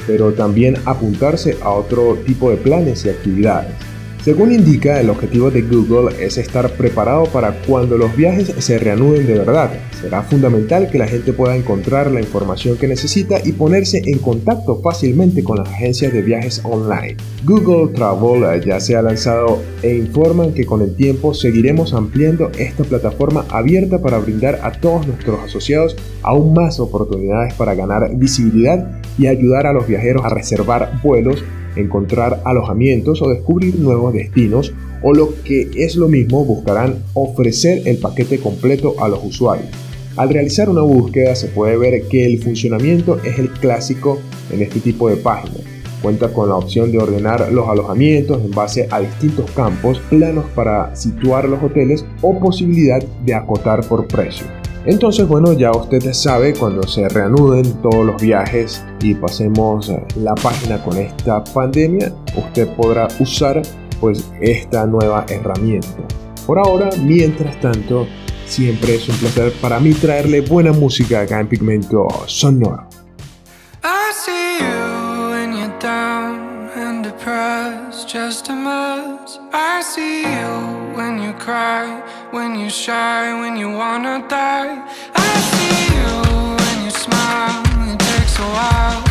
pero también apuntarse a otro tipo de planes y actividades. Según indica, el objetivo de Google es estar preparado para cuando los viajes se reanuden de verdad. Será fundamental que la gente pueda encontrar la información que necesita y ponerse en contacto fácilmente con las agencias de viajes online. Google Travel ya se ha lanzado e informan que con el tiempo seguiremos ampliando esta plataforma abierta para brindar a todos nuestros asociados aún más oportunidades para ganar visibilidad y ayudar a los viajeros a reservar vuelos encontrar alojamientos o descubrir nuevos destinos o lo que es lo mismo buscarán ofrecer el paquete completo a los usuarios. Al realizar una búsqueda se puede ver que el funcionamiento es el clásico en este tipo de páginas. Cuenta con la opción de ordenar los alojamientos en base a distintos campos, planos para situar los hoteles o posibilidad de acotar por precio. Entonces, bueno, ya usted sabe cuando se reanuden todos los viajes y pasemos la página con esta pandemia, usted podrá usar pues esta nueva herramienta. Por ahora, mientras tanto, siempre es un placer para mí traerle buena música acá en Pigmento Sonoro. Depressed, just a mess. I see you when you cry, when you shy, when you wanna die. I see you when you smile, it takes a while,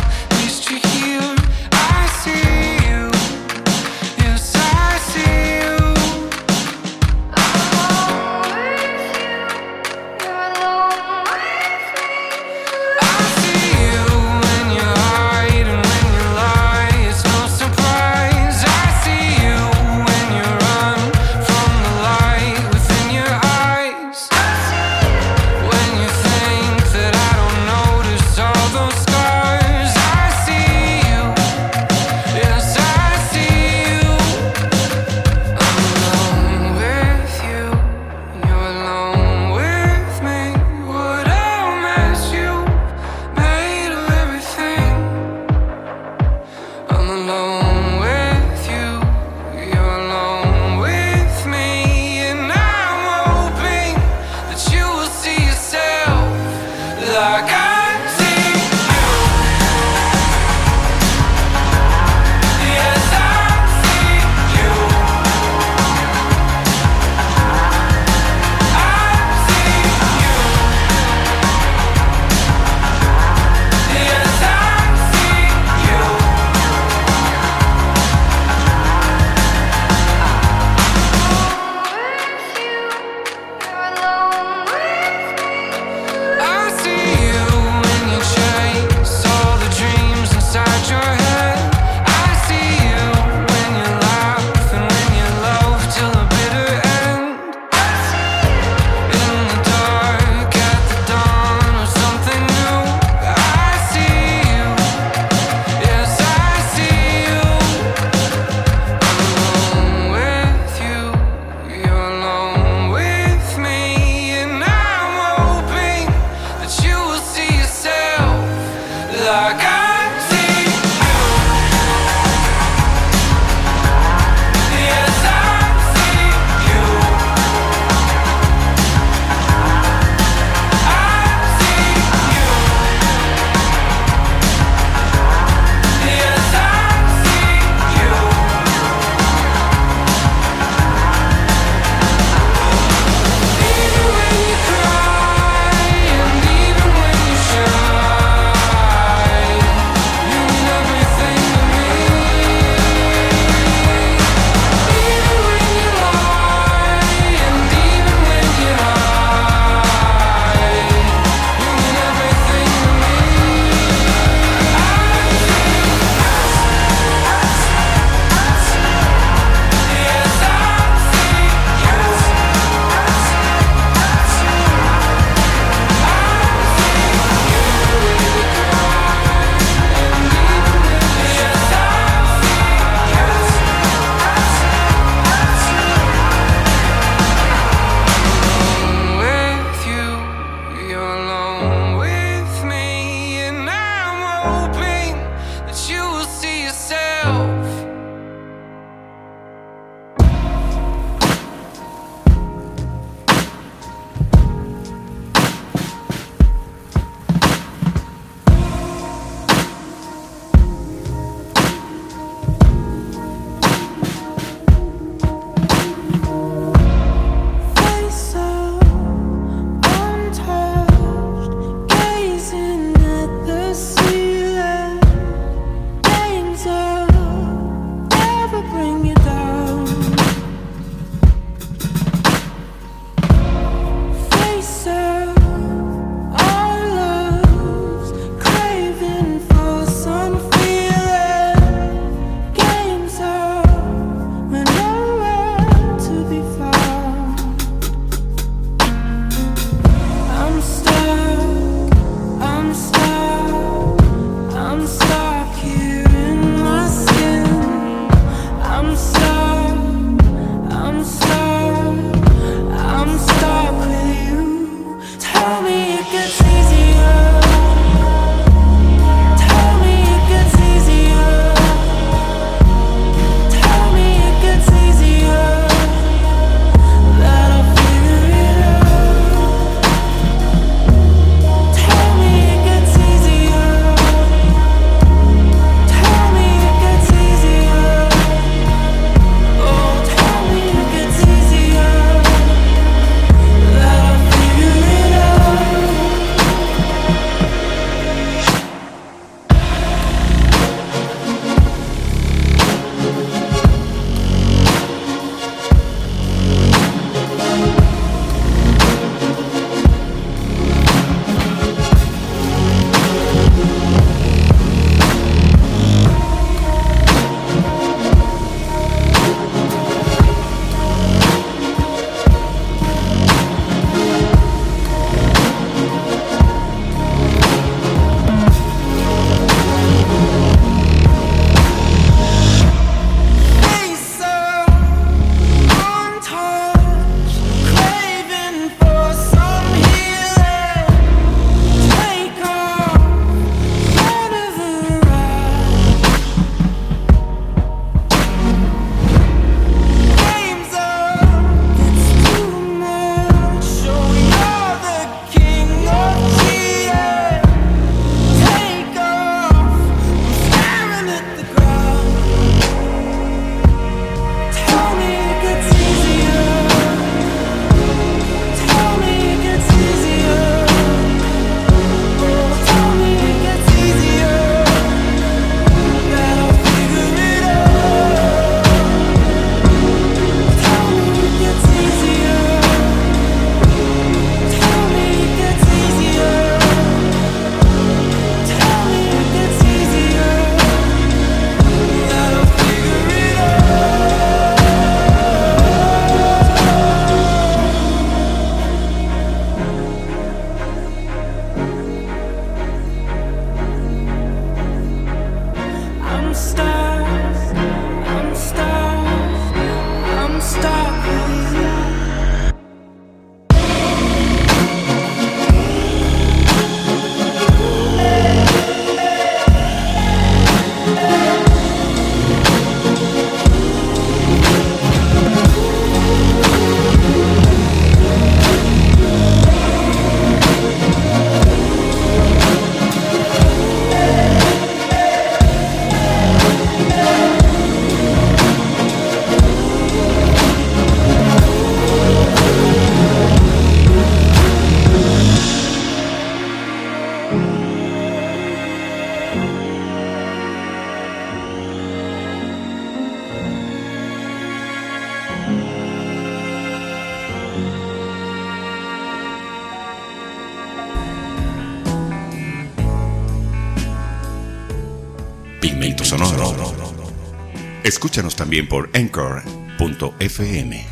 Escúchanos también por anchor.fm.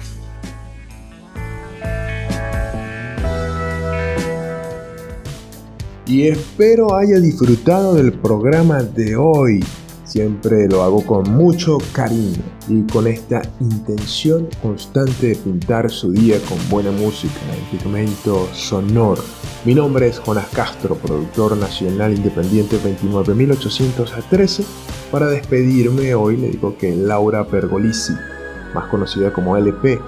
Y espero haya disfrutado del programa de hoy. Siempre lo hago con mucho cariño y con esta intención constante de pintar su día con buena música en pigmento sonoro. Mi nombre es Jonas Castro, productor nacional independiente 29813. Para despedirme hoy le digo que Laura Pergolisi, más conocida como LP,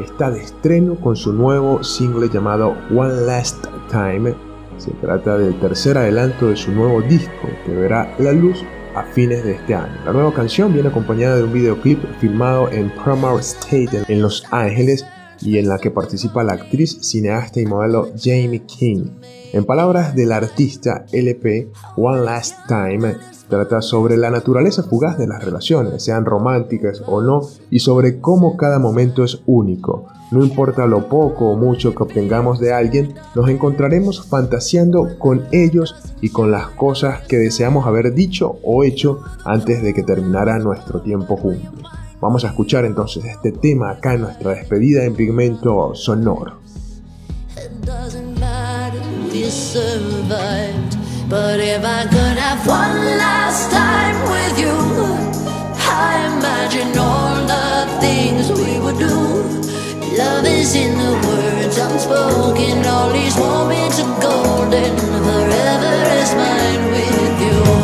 está de estreno con su nuevo single llamado One Last Time. Se trata del tercer adelanto de su nuevo disco que verá la luz a fines de este año. La nueva canción viene acompañada de un videoclip filmado en Primar State en Los Ángeles y en la que participa la actriz, cineasta y modelo Jamie King. En palabras del artista LP, One Last Time trata sobre la naturaleza fugaz de las relaciones, sean románticas o no, y sobre cómo cada momento es único. No importa lo poco o mucho que obtengamos de alguien, nos encontraremos fantaseando con ellos y con las cosas que deseamos haber dicho o hecho antes de que terminara nuestro tiempo juntos. Vamos a escuchar entonces este tema acá en nuestra despedida en pigmento sonoro. But if I could have one last time with you, I imagine all the things we would do. Love is in the words unspoken, all these moments are golden. Forever is mine with you.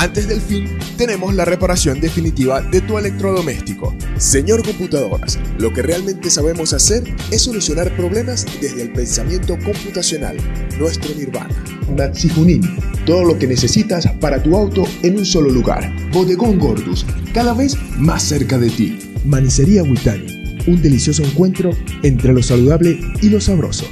antes del fin tenemos la reparación definitiva de tu electrodoméstico. Señor Computadoras, lo que realmente sabemos hacer es solucionar problemas desde el pensamiento computacional, nuestro nirvana. Natsi Junín, todo lo que necesitas para tu auto en un solo lugar. Bodegón Gordus, cada vez más cerca de ti. Manicería Huitani, un delicioso encuentro entre lo saludable y lo sabroso.